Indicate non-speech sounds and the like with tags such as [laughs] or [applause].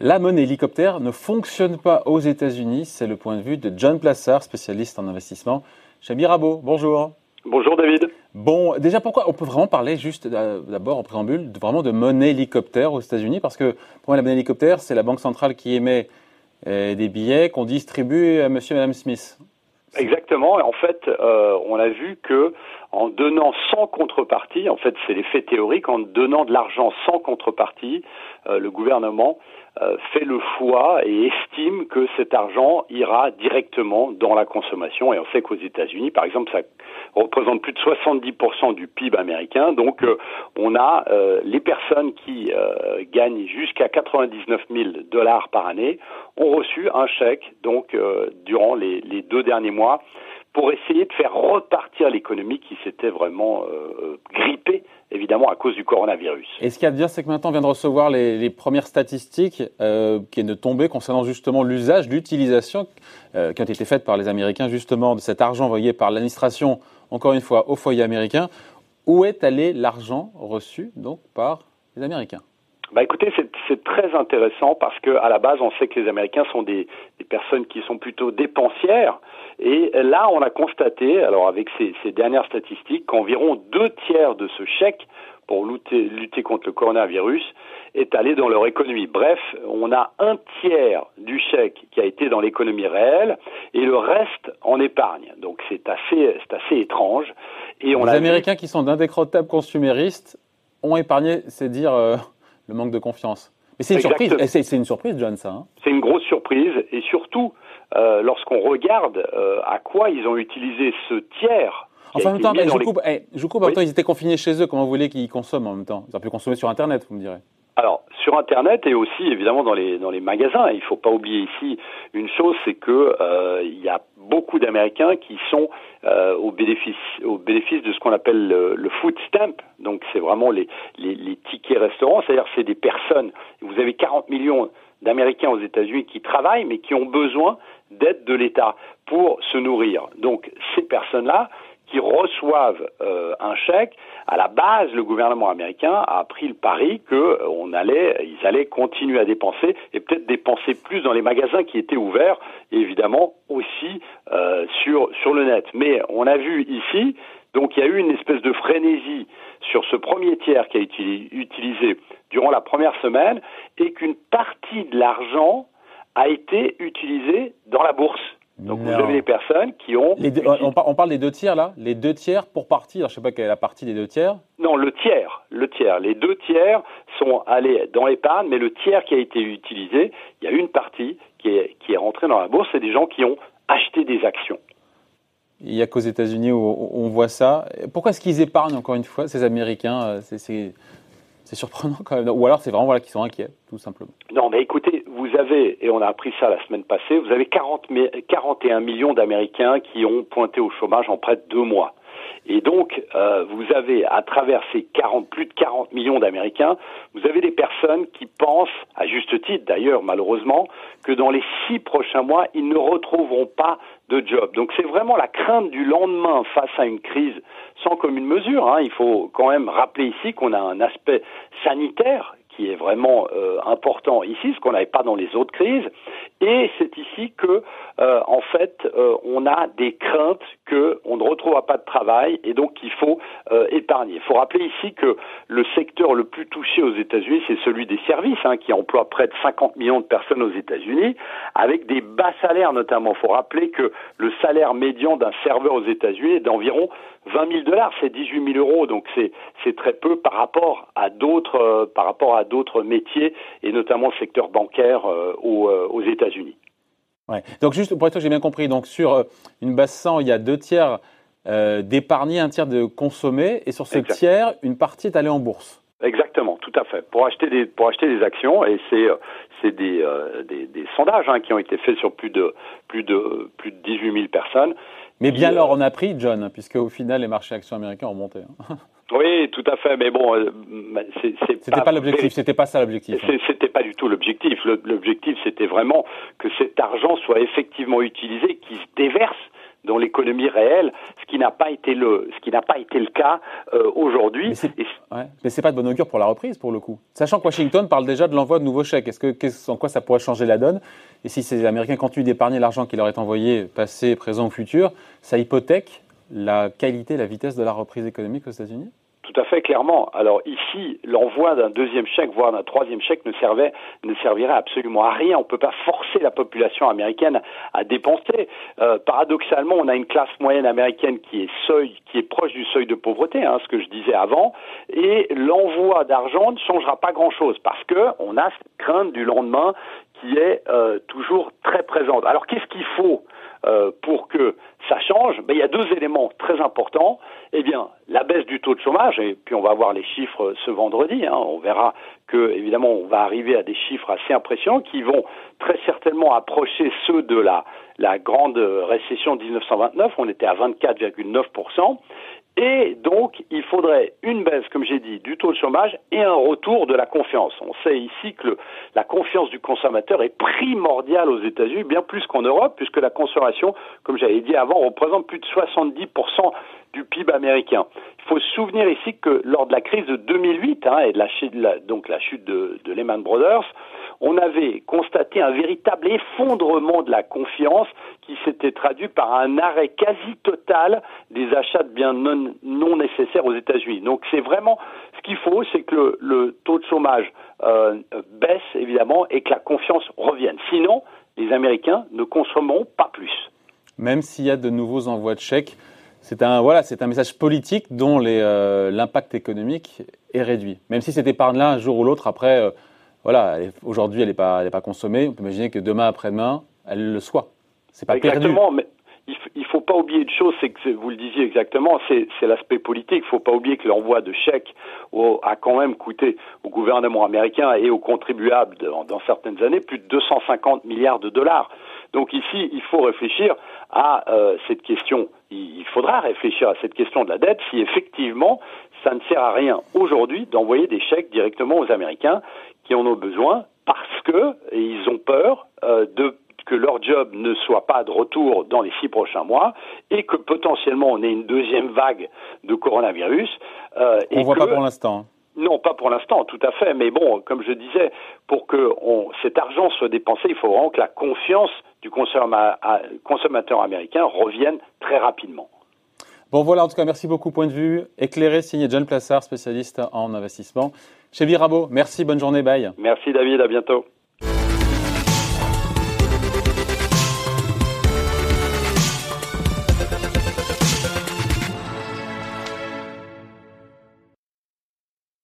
La monnaie hélicoptère ne fonctionne pas aux États-Unis, c'est le point de vue de John Plassard, spécialiste en investissement chez Mirabeau. Bonjour. Bonjour David. Bon, déjà pourquoi on peut vraiment parler juste euh, d'abord en préambule de, vraiment de monnaie hélicoptère aux États-Unis? Parce que pour moi la monnaie hélicoptère c'est la banque centrale qui émet euh, des billets qu'on distribue à Monsieur et Madame Smith. Exactement. En fait, euh, on a vu que en donnant sans contrepartie, en fait, c'est l'effet théorique, en donnant de l'argent sans contrepartie, le gouvernement euh, fait le choix et estime que cet argent ira directement dans la consommation. Et on sait qu'aux États-Unis, par exemple, ça représente plus de 70% du PIB américain. Donc, euh, on a euh, les personnes qui gagnent jusqu'à 99 000 dollars par année ont reçu un chèque donc durant les, deux derniers mois pour essayer de faire repartir l'économie qui s'était vraiment euh, grippée, évidemment, à cause du coronavirus. Et ce qu'il y a à dire, c'est que maintenant, on vient de recevoir les, premières statistiques euh, qui viennent de tomber concernant justement l'usage, l'utilisation euh, qui ont été faites par les Américains, justement, de cet argent envoyé par l'administration, encore une fois, au foyer américain. Où est allé l'argent reçu, donc, par les Américains? Bah écoutez, c'est très intéressant parce que à la base, on sait que les Américains sont des, personnes qui sont plutôt dépensières. Et là, on a constaté, alors avec ces, dernières statistiques, qu'environ deux tiers de ce chèque pour lutter, contre le coronavirus est allé dans leur économie. Bref, on a un tiers du chèque qui a été dans l'économie réelle et le reste en épargne. Donc c'est assez, c'est assez étrange. Et on Les Américains qui sont d'indécrottables consuméristes ont épargné, c'est dire euh, le manque de confiance. Mais c'est une surprise. C'est une surprise, John, ça. Hein c'est une grosse surprise et surtout euh, lorsqu'on regarde euh, à quoi ils ont utilisé ce tiers. Enfin, en même temps, je, coupe, eh, je coupe, en même temps, ils étaient confinés chez eux. Comment vous voulez qu'ils consomment en même temps? Ils ont pu consommer sur Internet, vous me direz. Alors, sur Internet et aussi évidemment dans les dans les magasins. Il ne faut pas oublier ici une chose, c'est que euh, il y a beaucoup d'Américains qui sont euh, au bénéfice au bénéfice de ce qu'on appelle le, food stamp. Donc c'est vraiment les, les, tickets restaurants, c'est-à-dire c'est des personnes. Vous avez 40 millions d'Américains aux États-Unis qui travaillent mais qui ont besoin d'aide de l'État pour se nourrir. Donc ces personnes-là qui reçoivent euh, un chèque, à la base, le gouvernement américain a pris le pari que euh, allait, ils allaient continuer à dépenser et peut-être dépenser plus dans les magasins qui étaient ouverts, et évidemment aussi euh, sur sur le net. Mais on a vu ici, donc il y a eu une espèce de frénésie sur ce premier tiers qui a été utilisé durant la première semaine, et qu'une partie de l'argent a été utilisée dans la bourse. Donc vous avez des personnes qui ont. on, parle des deux tiers là Les deux tiers pour partie Alors je ne sais pas quelle est la partie des deux tiers Non, le tiers. Le tiers. Les deux tiers sont allés dans l'épargne, mais le tiers qui a été utilisé, il y a une partie qui est, qui est rentrée dans la bourse, c'est des gens qui ont acheté des actions. Il n'y a qu'aux États-Unis où on voit ça. Pourquoi est-ce qu'ils épargnent encore une fois, ces Américains euh, c'est surprenant quand même. Ou alors c'est vraiment voilà, qu'ils sont inquiets, tout simplement. Non, mais écoutez, vous avez, et on a appris ça la semaine passée, vous avez 40, 41 millions d'Américains qui ont pointé au chômage en près de deux mois. Et donc, euh, vous avez, à travers ces 40, plus de 40 millions d'Américains, vous avez des personnes qui pensent, à juste titre d'ailleurs, malheureusement, que dans les six prochains mois, ils ne retrouveront pas de job. Donc c'est vraiment la crainte du lendemain face à une crise sans commune mesure. Hein. Il faut quand même rappeler ici qu'on a un aspect sanitaire qui est vraiment euh, important ici, ce qu'on n'avait pas dans les autres crises. Et c'est ici que, euh, en fait, euh, on a des craintes qu'on ne retrouvera pas de travail et donc il faut épargner. Il faut rappeler ici que le secteur le plus touché aux États-Unis, c'est celui des services, hein, qui emploie près de 50 millions de personnes aux États-Unis, avec des bas salaires notamment. Il faut rappeler que le salaire médian d'un serveur aux États-Unis est d'environ 20 000 dollars, c'est 18 000 euros, donc c'est très peu par rapport à d'autres par rapport à d'autres métiers et notamment le secteur bancaire euh, euh, aux, États-Unis. Ouais. Donc juste pour être sûr que j'ai bien compris, donc sur euh, une base 100, il y a deux tiers d'épargner, un tiers de consommer, et sur ce tiers, une partie est allée en bourse. Exactement, tout à fait. Pour acheter des pour acheter des actions et c'est c'est des, des, sondages hein, qui ont été faits sur plus de plus de plus de 18 000 personnes. Mais bien alors on a pris John, puisque au final les marchés actions américains ont monté. Hein. [laughs] Oui, tout à fait, mais bon, euh, c'était pas, pas l'objectif, c'était pas ça l'objectif. C'était pas du tout l'objectif. L'objectif, c'était vraiment que cet argent soit effectivement utilisé, qu'il se déverse dans l'économie réelle, ce qui n'a pas été le, ce qui n'a pas été le cas euh, aujourd'hui. Mais c'est pas de bon augure pour la reprise, pour le coup. Sachant que Washington parle déjà de l'envoi de nouveaux chèques. Est-ce que, en quoi ça pourrait changer la donne? Et si ces Américains continuent d'épargner l'argent qui leur est envoyé, passé, présent ou futur, ça hypothèque la qualité, la vitesse de la reprise économique aux États-Unis? Tout à fait clairement. Alors ici, l'envoi d'un deuxième chèque, voire d'un troisième chèque, ne servait, ne servirait absolument à rien. On ne peut pas forcer la population américaine à dépenser. Euh, paradoxalement, on a une classe moyenne américaine qui est seuil, qui est proche du seuil de pauvreté, hein, ce que je disais avant, et l'envoi d'argent ne changera pas grand-chose parce que on a cette crainte du lendemain qui est euh, toujours très présente. Alors qu'est-ce qu'il faut? Euh, pour que ça change, il y a deux éléments très importants. Eh bien, la baisse du taux de chômage, et puis on va voir les chiffres ce vendredi, hein, on verra que, évidemment, on va arriver à des chiffres assez impressionnants qui vont très certainement approcher ceux de la, la grande récession de 1929, on était à 24,9%, et donc, il faudrait une baisse, comme j'ai dit, du taux de chômage et un retour de la confiance. On sait ici que la confiance du consommateur est primordiale aux États-Unis, bien plus qu'en Europe, puisque la consommation, comme j'avais dit avant, représente plus de 70% du PIB américain. Il faut se souvenir ici que lors de la crise de 2008 hein, et de la, donc la chute de Lehman Brothers, on avait constaté un véritable effondrement de la confiance qui s'était traduit par un arrêt quasi total des achats de biens non, nécessaires aux États-Unis. Donc c'est vraiment ce qu'il faut, c'est que le, taux de chômage euh, baisse évidemment et que la confiance revienne. Sinon, les Américains ne consommeront pas plus. Même s'il y a de nouveaux envois de chèques, c'est un voilà, c'est un message politique dont euh, l'impact économique est réduit. Même si cette épargne-là, un jour ou l'autre, après, euh, voilà, aujourd'hui, elle n'est pas, consommée. On peut imaginer que demain, après-demain, elle le soit. C'est pas exactement, mais il ne faut pas oublier une chose, c'est que vous le disiez exactement, c'est l'aspect politique. Il ne faut pas oublier que l'envoi de chèques a quand même coûté au gouvernement américain et aux contribuables dans, certaines années plus de 250 milliards de dollars. Donc ici, il faut réfléchir à euh, cette question. Il, faudra réfléchir à cette question de la dette si effectivement ça ne sert à rien aujourd'hui d'envoyer des chèques directement aux Américains qui en ont besoin parce que ils ont peur euh, de que leur job ne soit pas de retour dans les six prochains mois et que potentiellement on ait une deuxième vague de coronavirus. Euh, on ne voit pas pour l'instant. Hein. Non, pas pour l'instant, tout à fait. Mais bon, comme je disais, pour que cet argent soit dépensé, il faut vraiment que la confiance du consommateur américain revienne très rapidement. Bon voilà, en tout cas, merci beaucoup. Point de vue éclairé, signé John Plassard, spécialiste en investissement chez Virabo. Merci, bonne journée, bye. Merci David, à bientôt.